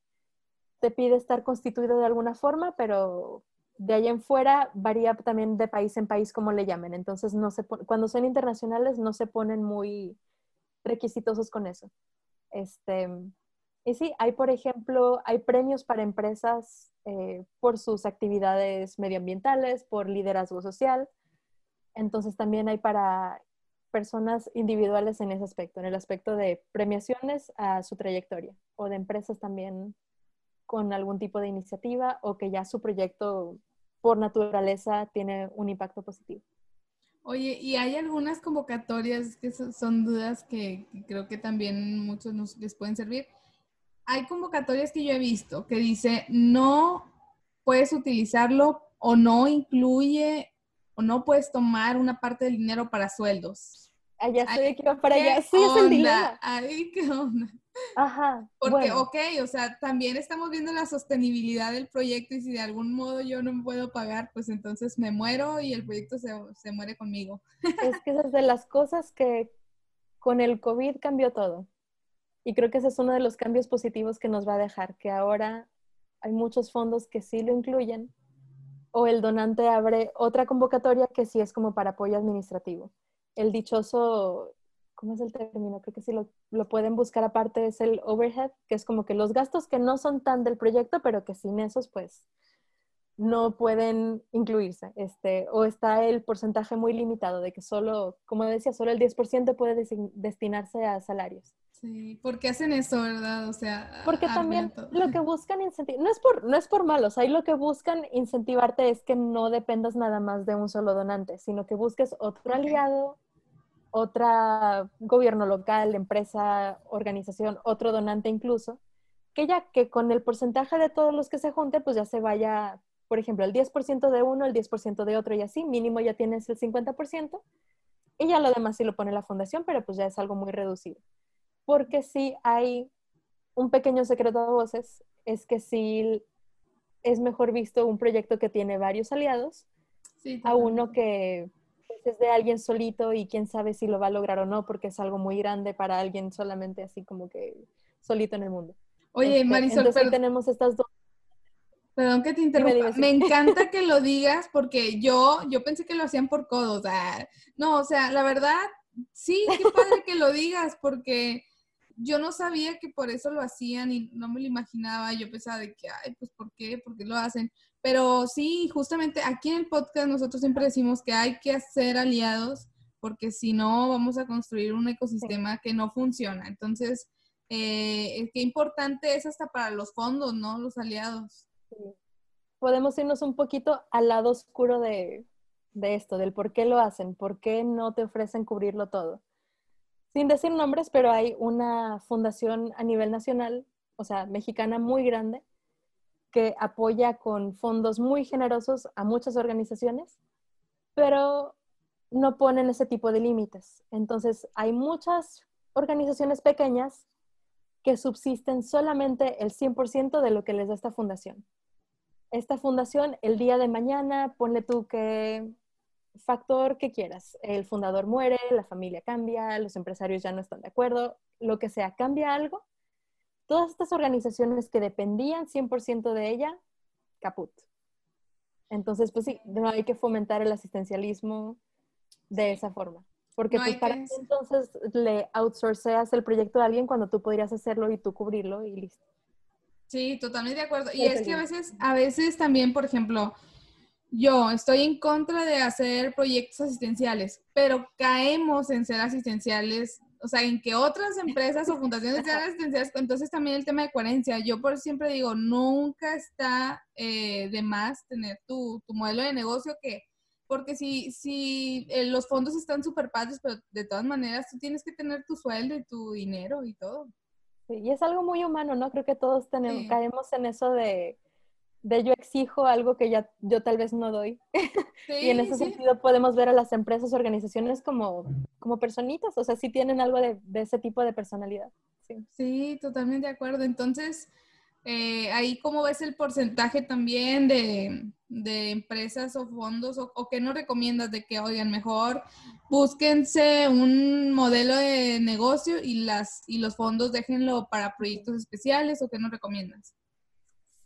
te pide estar constituido de alguna forma, pero de allá en fuera varía también de país en país como le llamen. Entonces, no se cuando son internacionales no se ponen muy requisitosos con eso. Este, y sí, hay, por ejemplo, hay premios para empresas eh, por sus actividades medioambientales, por liderazgo social. Entonces también hay para personas individuales en ese aspecto, en el aspecto de premiaciones a su trayectoria o de empresas también con algún tipo de iniciativa o que ya su proyecto por naturaleza tiene un impacto positivo. Oye, y hay algunas convocatorias que son dudas que creo que también muchos nos les pueden servir hay convocatorias que yo he visto que dice no puedes utilizarlo o no incluye o no puedes tomar una parte del dinero para sueldos. Allá estoy aquí para allá. Sí, es el dilema. Ay, qué onda. Ajá. Porque, ok, o sea, también estamos viendo la sostenibilidad del proyecto y si de algún modo yo no puedo pagar, pues entonces me muero y el proyecto se, se muere conmigo. [laughs] Es que esas de las cosas que con el COVID cambió todo. Y creo que ese es uno de los cambios positivos que nos va a dejar, que ahora hay muchos fondos que sí lo incluyen o el donante abre otra convocatoria que sí es como para apoyo administrativo. El dichoso, ¿cómo es el término? Creo que sí lo, lo pueden buscar aparte, es el overhead, que es como que los gastos que no son tan del proyecto, pero que sin esos pues no pueden incluirse. Este, o está el porcentaje muy limitado de que solo, como decía, solo el 10% puede destinarse a salarios. Sí, ¿por qué hacen eso, verdad? O sea, porque también lo que buscan incentivar, no es por no es por malos, ahí lo que buscan incentivarte es que no dependas nada más de un solo donante, sino que busques otro aliado, otra gobierno local, empresa, organización, otro donante incluso, que ya que con el porcentaje de todos los que se junten, pues ya se vaya, por ejemplo, el 10% de uno, el 10% de otro y así, mínimo ya tienes el 50%, y ya lo demás sí lo pone la fundación, pero pues ya es algo muy reducido porque sí hay un pequeño secreto de voces, es que sí es mejor visto un proyecto que tiene varios aliados a uno que es de alguien solito y quién sabe si lo va a lograr o no, porque es algo muy grande para alguien solamente así como que solito en el mundo. Oye, este, Marisol, entonces tenemos estas dos. Perdón que te interrumpa. Me encanta [laughs] que lo digas porque yo, yo pensé que lo hacían por codos. no, o sea, la verdad, sí, qué padre que lo digas porque yo no sabía que por eso lo hacían y no me lo imaginaba. Yo pensaba de que, ay, pues ¿por qué? ¿Por qué lo hacen? Pero sí, justamente aquí en el podcast nosotros siempre decimos que hay que hacer aliados porque si no vamos a construir un ecosistema que no funciona. Entonces, eh, qué importante es hasta para los fondos, ¿no? Los aliados. Podemos irnos un poquito al lado oscuro de, de esto, del por qué lo hacen, por qué no te ofrecen cubrirlo todo sin decir nombres, pero hay una fundación a nivel nacional, o sea, mexicana muy grande, que apoya con fondos muy generosos a muchas organizaciones, pero no ponen ese tipo de límites. Entonces, hay muchas organizaciones pequeñas que subsisten solamente el 100% de lo que les da esta fundación. Esta fundación, el día de mañana, ponle tú que factor que quieras. El fundador muere, la familia cambia, los empresarios ya no están de acuerdo, lo que sea, cambia algo. Todas estas organizaciones que dependían 100% de ella, caput. Entonces, pues sí, no hay que fomentar el asistencialismo de esa forma. Porque pues para entonces le outsourceas el proyecto a alguien cuando tú podrías hacerlo y tú cubrirlo y listo. Sí, totalmente de acuerdo. Y es que a veces, a veces también, por ejemplo, yo estoy en contra de hacer proyectos asistenciales, pero caemos en ser asistenciales, o sea, en que otras empresas o fundaciones sean asistenciales, entonces también el tema de coherencia. Yo por siempre digo, nunca está eh, de más tener tu, tu, modelo de negocio que, porque si, si eh, los fondos están súper padres, pero de todas maneras tú tienes que tener tu sueldo y tu dinero y todo. Sí, y es algo muy humano, ¿no? Creo que todos tenemos, caemos en eso de de yo exijo algo que ya yo tal vez no doy. [laughs] y en ese sentido podemos ver a las empresas, organizaciones como, como personitas, o sea, sí tienen algo de, ese tipo de personalidad. Sí, totalmente de acuerdo. Entonces, eh, ahí cómo ves el porcentaje también de, empresas o fondos o, o qué nos recomiendas de que, oigan, mejor búsquense un modelo de negocio y, las, y los fondos déjenlo para proyectos especiales o qué nos recomiendas?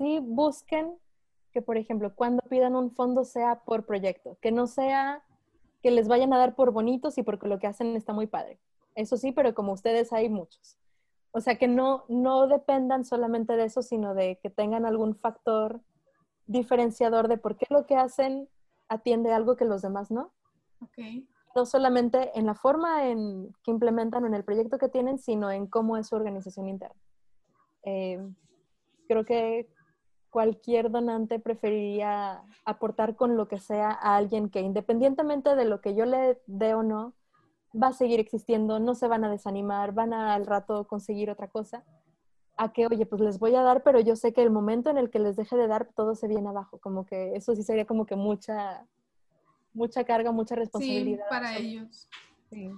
Sí busquen que, por ejemplo, cuando pidan un fondo sea por proyecto, que no sea que les vayan a dar por bonitos y porque lo que hacen está muy padre. Eso sí, pero como ustedes hay muchos. O sea, que no, no dependan solamente de eso, sino de que tengan algún factor diferenciador de por qué lo que hacen atiende algo que los demás no. Okay. No solamente en la forma en que implementan en el proyecto que tienen, sino en cómo es su organización interna. Eh, creo que cualquier donante preferiría aportar con lo que sea a alguien que independientemente de lo que yo le dé o no, va a seguir existiendo, no se van a desanimar, van a al rato conseguir otra cosa, a que, oye, pues les voy a dar, pero yo sé que el momento en el que les deje de dar, todo se viene abajo, como que eso sí sería como que mucha, mucha carga, mucha responsabilidad. Sí, para ellos. Sí.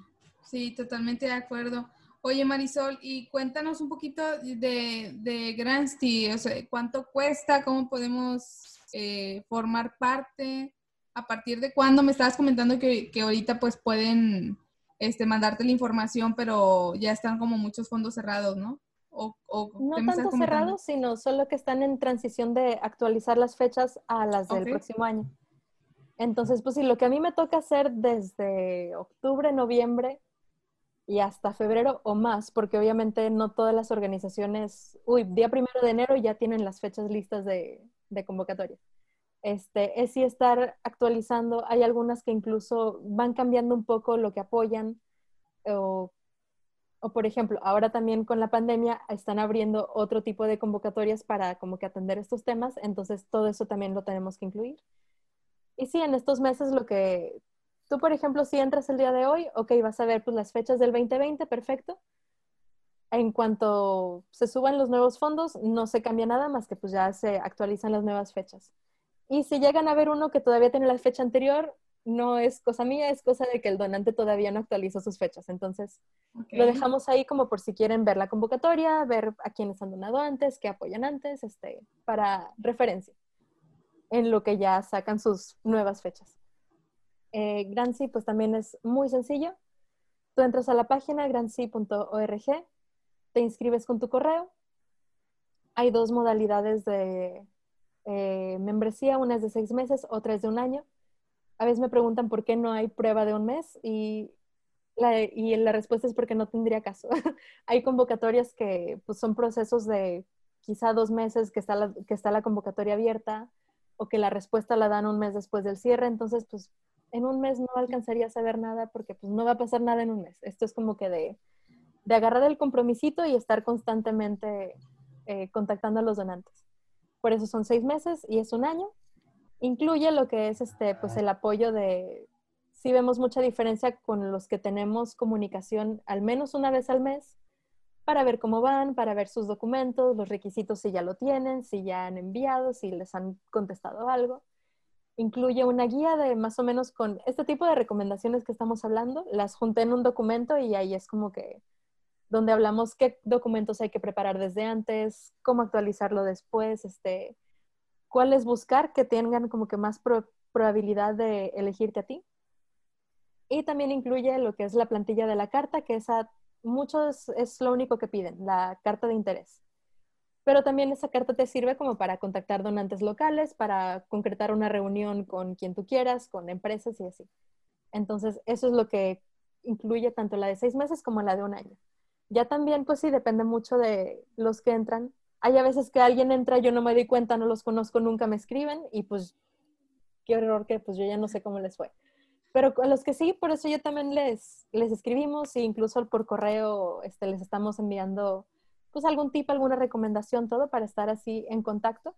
sí, totalmente de acuerdo. Oye, Marisol, y cuéntanos un poquito de, de Gransti, o sea, cuánto cuesta, cómo podemos eh, formar parte, a partir de cuándo me estabas comentando que, que ahorita pues pueden este, mandarte la información, pero ya están como muchos fondos cerrados, ¿no? O, no tanto cerrados, sino solo que están en transición de actualizar las fechas a las del próximo año. Entonces, pues sí, lo que a mí me toca hacer desde octubre, noviembre, y hasta febrero o más, porque obviamente no todas las organizaciones, uy, día primero de enero ya tienen las fechas listas de, de convocatoria. Este, es sí estar actualizando, hay algunas que incluso van cambiando un poco lo que apoyan, o, o por ejemplo, ahora también con la pandemia están abriendo otro tipo de convocatorias para como que atender estos temas, entonces todo eso también lo tenemos que incluir. Y sí, en estos meses lo que Tú, por ejemplo, si entras el día de hoy, ok, vas a ver pues, las fechas del 2020, perfecto. En cuanto se suban los nuevos fondos, no se cambia nada más que pues ya se actualizan las nuevas fechas. Y si llegan a ver uno que todavía tiene la fecha anterior, no es cosa mía, es cosa de que el donante todavía no actualizó sus fechas. Entonces, lo dejamos ahí como por si quieren ver la convocatoria, ver a quiénes han donado antes, qué apoyan antes, este, para referencia, en lo que ya sacan sus nuevas fechas. Eh, Grancy pues también es muy sencillo. Tú entras a la página grancy.org, te inscribes con tu correo. Hay dos modalidades de eh, membresía, una es de seis meses, otra es de un año. A veces me preguntan por qué no hay prueba de un mes y la, respuesta es porque no tendría caso. [laughs] hay convocatorias que pues, son procesos de quizá dos meses que está, la, que está la convocatoria abierta o que la respuesta la dan un mes después del cierre. Entonces, pues en un mes no alcanzaría a saber nada porque pues no va a pasar nada en un mes. Esto es como que de, de agarrar el compromisito y estar constantemente eh, contactando a los donantes. Por eso son seis meses y es un año. Incluye lo que es este, pues el apoyo de, sí vemos mucha diferencia con los que tenemos comunicación al menos una vez al mes para ver cómo van, para ver sus documentos, los requisitos si ya lo tienen, si ya han enviado, si les han contestado algo incluye una guía de más o menos con este tipo de recomendaciones que estamos hablando. Las junté en un documento y ahí es como que donde hablamos qué documentos hay que preparar desde antes, cómo actualizarlo después, este, cuáles buscar que tengan como que más probabilidad de elegirte a ti. Y también incluye lo que es la plantilla de la carta, que esa muchos es lo único que piden, la carta de interés. Pero también esa carta te sirve como para contactar donantes locales, para concretar una reunión con quien tú quieras, con empresas y así. Entonces, eso es lo que incluye tanto la de seis meses como la de un año. Ya también, pues sí, depende mucho de los que entran. Hay a veces que alguien entra, yo no me doy cuenta, no los conozco, nunca me escriben y pues qué error que pues yo ya no sé cómo les fue. Pero con los que sí, por eso yo también les, les escribimos e incluso por correo este, les estamos enviando pues algún tip, alguna recomendación, todo para estar así en contacto.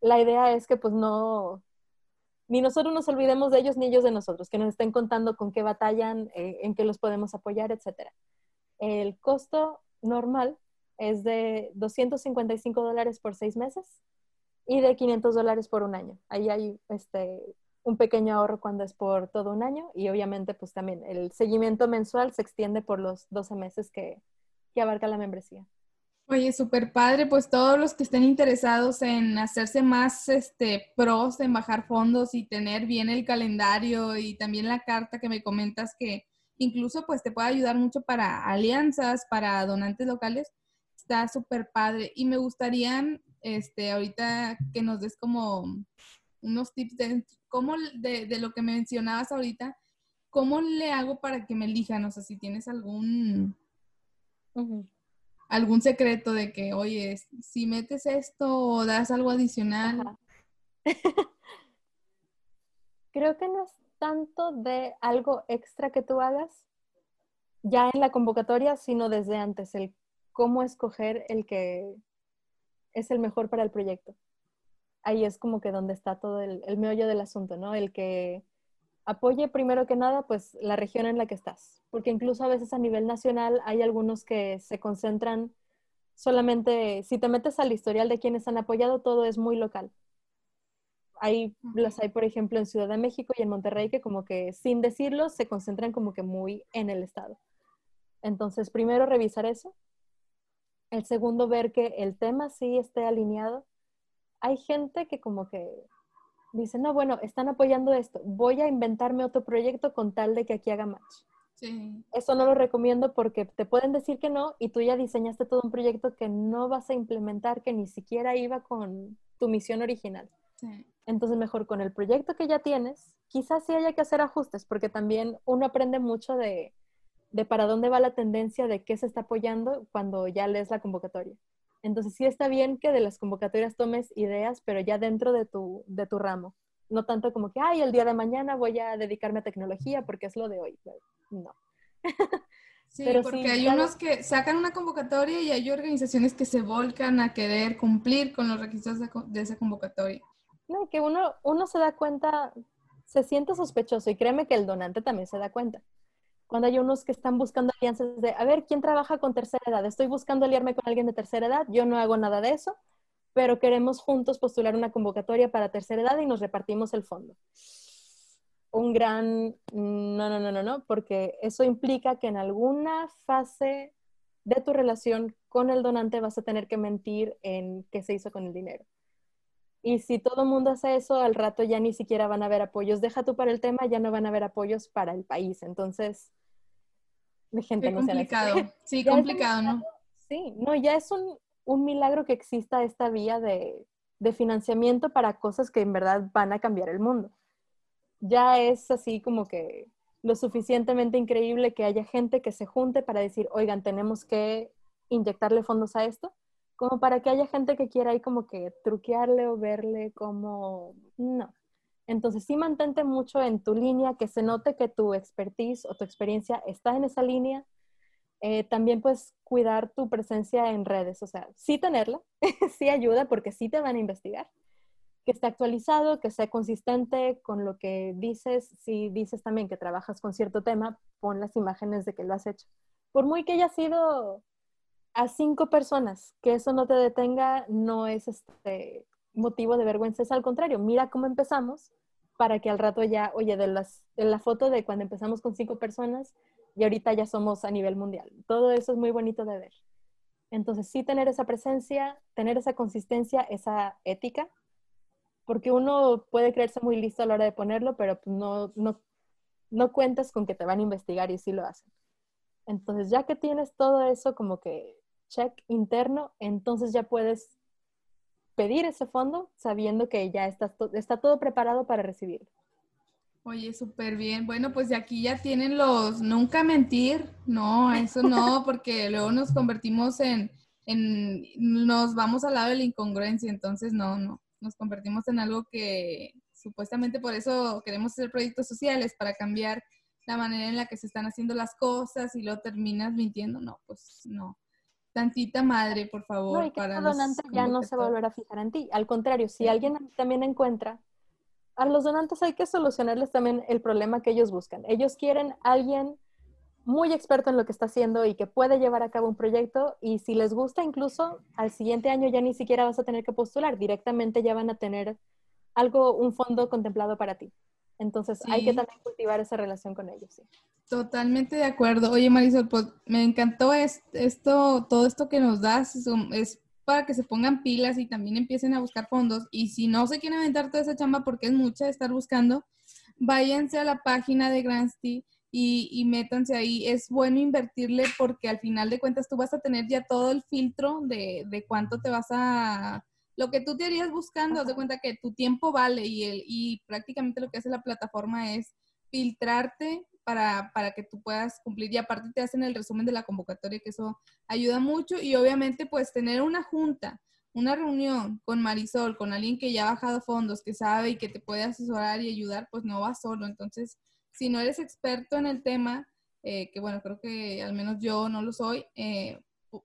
La idea es que pues no, ni nosotros nos olvidemos de ellos ni ellos de nosotros, que nos estén contando con qué batallan, eh, en qué los podemos apoyar, etc. El costo normal es de 255 dólares por seis meses y de 500 dólares por un año. Ahí hay este, un pequeño ahorro cuando es por todo un año y obviamente pues también el seguimiento mensual se extiende por los 12 meses que, que abarca la membresía. Oye, súper padre, pues todos los que estén interesados en hacerse más este, pros en bajar fondos y tener bien el calendario y también la carta que me comentas que incluso pues te puede ayudar mucho para alianzas, para donantes locales, está súper padre. Y me gustaría este, ahorita que nos des como unos tips de, cómo, de, lo que mencionabas ahorita, ¿cómo le hago para que me elijan? O sea, si tienes algún algún secreto de que, oye, si metes esto o das algo adicional. [laughs] Creo que no es tanto de algo extra que tú hagas ya en la convocatoria, sino desde antes, el cómo escoger el que es el mejor para el proyecto. Ahí es como que donde está todo el, el meollo del asunto, ¿no? El que apoye primero que nada, pues la región en la que estás, porque incluso a veces a nivel nacional hay algunos que se concentran solamente, si te metes al historial de quienes han apoyado, todo es muy local. Hay, las hay, por ejemplo, en Ciudad de México y en Monterrey que como que sin decirlo se concentran como que muy en el estado. Entonces, primero revisar eso. El segundo, ver que el tema sí esté alineado. Hay gente que como que dice, no, bueno, están apoyando esto, voy a inventarme otro proyecto con tal de que aquí haga match. Sí. Eso no lo recomiendo porque te pueden decir que no y tú ya diseñaste todo un proyecto que no vas a implementar, que ni siquiera iba con tu misión original. Sí. Entonces, mejor con el proyecto que ya tienes, quizás sí haya que hacer ajustes, porque también uno aprende mucho de, de para dónde va la tendencia, de qué se está apoyando cuando ya lees la convocatoria. Entonces sí está bien que de las convocatorias tomes ideas, pero ya dentro de tu, de tu ramo. No tanto como que, ay, el día de mañana voy a dedicarme a tecnología porque es lo de hoy. No. [laughs] Sí, porque hay unos que sacan una convocatoria y hay organizaciones que se volcan a querer cumplir con los requisitos de, de esa convocatoria. No, que uno, uno se da cuenta, se siente sospechoso y créeme que el donante también se da cuenta cuando hay unos que están buscando alianzas de, a ver, ¿quién trabaja con tercera edad? Estoy buscando aliarme con alguien de tercera edad, yo no hago nada de eso, pero queremos juntos postular una convocatoria para tercera edad y nos repartimos el fondo. Un gran no, no, no, no, no, porque eso implica que en alguna fase de tu relación con el donante vas a tener que mentir en qué se hizo con el dinero. Y si todo el mundo hace eso, al rato ya ni siquiera van a haber apoyos. Deja tú para el tema, ya no van a haber apoyos para el país. Entonces, de gente no complicado. [laughs] Sí, complicado, ¿no? Sí, no, ya es un, un milagro que exista esta vía de, de, financiamiento para cosas que en verdad van a cambiar el mundo. Ya es así como que lo suficientemente increíble que haya gente que se junte para decir, oigan, tenemos que inyectarle fondos a esto como para que haya gente que quiera ahí como que truquearle o verle como, no. Entonces sí mantente mucho en tu línea, que se note que tu expertise o tu experiencia está en esa línea. Eh, también pues cuidar tu presencia en redes, o sea, sí tenerla, [laughs] sí ayuda porque sí te van a investigar. Que esté actualizado, que sea consistente con lo que dices. Si dices también que trabajas con cierto tema, pon las imágenes de que lo has hecho. Por muy que haya sido a cinco personas, que eso no te detenga no es este motivo de vergüenza, es al contrario, mira cómo empezamos para que al rato ya, oye, de, las, de la foto de cuando empezamos con cinco personas y ahorita ya somos a nivel mundial. Todo eso es muy bonito de ver. Entonces, sí tener esa presencia, tener esa consistencia, esa ética, porque uno puede creerse muy listo a la hora de ponerlo, pero pues no, no, no cuentas con que te van a investigar y sí lo hacen. Entonces, ya que tienes todo eso como que check interno, entonces ya puedes pedir ese fondo sabiendo que ya está, está todo preparado para recibirlo. Oye, súper bien. Bueno, pues de aquí ya tienen los nunca mentir. No, eso no, porque luego nos convertimos en, en, nos vamos al lado de la incongruencia, entonces no, no, nos convertimos en algo que supuestamente por eso queremos hacer proyectos sociales, para cambiar la manera en la que se están haciendo las cosas y luego terminas mintiendo. No, pues no. Tantita madre, por favor. No, y que para el donante ya no se volverá a fijar en ti. Al contrario, si alguien también encuentra a los donantes hay que solucionarles también el problema que ellos buscan. Ellos quieren alguien muy experto en lo que está haciendo y que puede llevar a cabo un proyecto y si les gusta incluso al siguiente año ya ni siquiera vas a tener que postular, directamente ya van a tener algo, un fondo contemplado para ti. Entonces hay que también cultivar esa relación con ellos. Totalmente de acuerdo. Oye Marisol, pues me encantó esto, todo esto que nos das, es para que se pongan pilas y también empiecen a buscar fondos. Y si no se quieren aventar toda esa chamba porque es mucha de estar buscando, váyanse a la página de Grantsty y, y métanse ahí. Es bueno invertirle porque al final de cuentas tú vas a tener ya todo el filtro de, de cuánto te vas a... Lo que tú te harías buscando, haz de cuenta que tu tiempo vale y, el, y prácticamente lo que hace la plataforma es filtrarte para, para, que tú puedas cumplir. Y aparte te hacen el resumen de la convocatoria, que eso ayuda mucho. Y obviamente, pues tener una junta, una reunión con Marisol, con alguien que ya ha bajado fondos, que sabe y que te puede asesorar y ayudar, pues no vas solo. Entonces, si no eres experto en el tema, eh, que bueno, creo que al menos yo no lo soy, eh,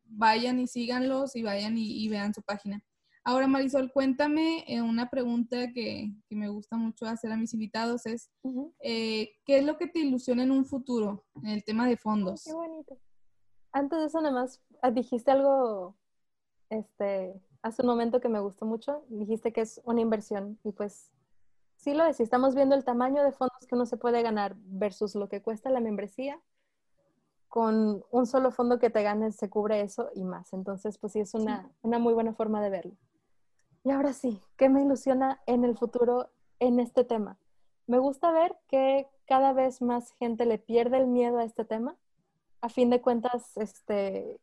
vayan y síganlos y vayan y vean su página. Ahora, Marisol, cuéntame eh, una pregunta que, me gusta mucho hacer a mis invitados, es, eh, ¿qué es lo que te ilusiona en un futuro en el tema de fondos? Qué bonito. Antes de eso, nada más, ah, dijiste algo, este, hace un momento que me gustó mucho, dijiste que es una inversión y pues sí lo es, si estamos viendo el tamaño de fondos que uno se puede ganar versus lo que cuesta la membresía, con un solo fondo que te ganes se cubre eso y más. Entonces, pues sí, es una, una muy buena forma de verlo. Y ahora sí, ¿qué me ilusiona en el futuro en este tema? Me gusta ver que cada vez más gente le pierde el miedo a este tema. A fin de cuentas, este,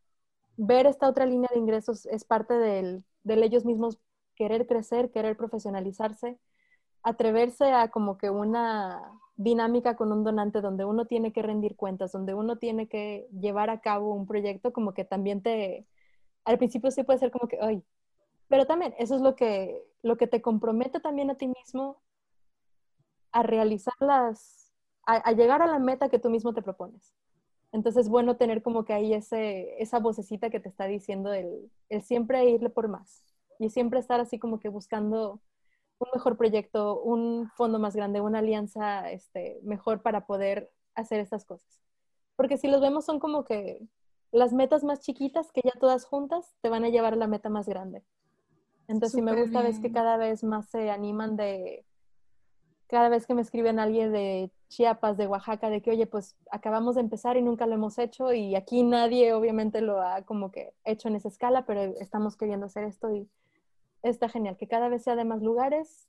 ver esta otra línea de ingresos es parte del, de ellos mismos querer crecer, querer profesionalizarse, atreverse a como que una dinámica con un donante donde uno tiene que rendir cuentas, donde uno tiene que llevar a cabo un proyecto, como que también te, al principio sí puede ser como que, ay, pero también eso es lo que, lo que te compromete también a ti mismo a realizar las, a, llegar a la meta que tú mismo te propones. Entonces es bueno tener como que ahí ese, esa vocecita que te está diciendo el, el siempre irle por más y siempre estar así como que buscando un mejor proyecto, un fondo más grande, una alianza este, mejor para poder hacer estas cosas. Porque si los vemos son como que las metas más chiquitas que ya todas juntas te van a llevar a la meta más grande. Entonces, si me gusta, ves que cada vez más se animan de, cada vez que me escriben alguien de Chiapas, de Oaxaca, de que, oye, pues acabamos de empezar y nunca lo hemos hecho y aquí nadie obviamente lo ha como que hecho en esa escala, pero estamos queriendo hacer esto y está genial, que cada vez sea de más lugares,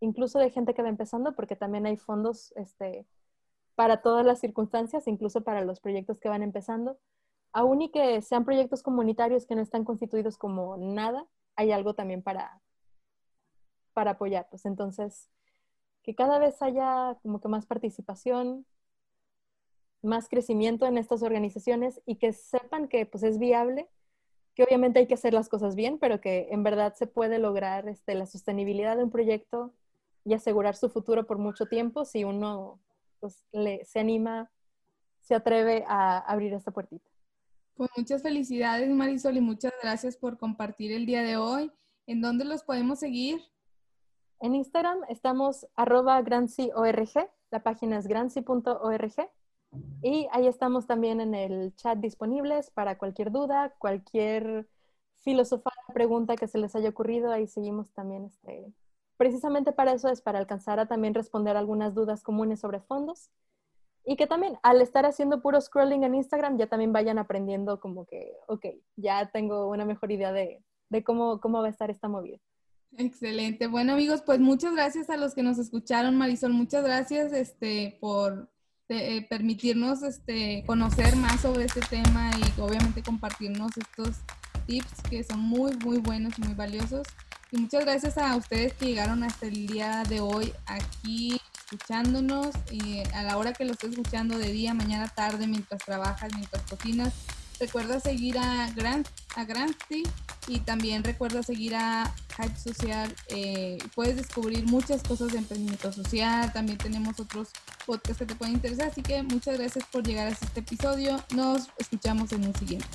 incluso de gente que va empezando, porque también hay fondos este, para todas las circunstancias, incluso para los proyectos que van empezando. Aún y que sean proyectos comunitarios que no están constituidos como nada, hay algo también para, para apoyarlos. Entonces, que cada vez haya como que más participación, más crecimiento en estas organizaciones y que sepan que pues es viable, que obviamente hay que hacer las cosas bien, pero que en verdad se puede lograr este, la sostenibilidad de un proyecto y asegurar su futuro por mucho tiempo si uno pues, le, se anima, se atreve a abrir esta puertita. Pues muchas felicidades Marisol y muchas gracias por compartir el día de hoy. ¿En dónde los podemos seguir? En Instagram estamos arroba grancy.org, la página es grancy.org y ahí estamos también en el chat disponibles para cualquier duda, cualquier filosofal pregunta que se les haya ocurrido, ahí seguimos también. Este, precisamente para eso es para alcanzar a también responder algunas dudas comunes sobre fondos y que también al estar haciendo puro scrolling en Instagram ya también vayan aprendiendo como que, ok, ya tengo una mejor idea de, cómo, cómo va a estar esta movida. Excelente. Bueno amigos, pues muchas gracias a los que nos escucharon, Marisol. Muchas gracias este, por, eh, permitirnos este, conocer más sobre este tema y obviamente compartirnos estos tips que son muy, muy buenos y muy valiosos. Y muchas gracias a ustedes que llegaron hasta el día de hoy aquí escuchándonos y a la hora que lo estés escuchando de día, mañana, tarde, mientras trabajas, mientras cocinas. Recuerda seguir a Grant, a Granty y también recuerda seguir a Hype Social. Eh, puedes descubrir muchas cosas de emprendimiento social. También tenemos otros podcasts que te pueden interesar. Así que muchas gracias por llegar a este episodio. Nos escuchamos en un siguiente.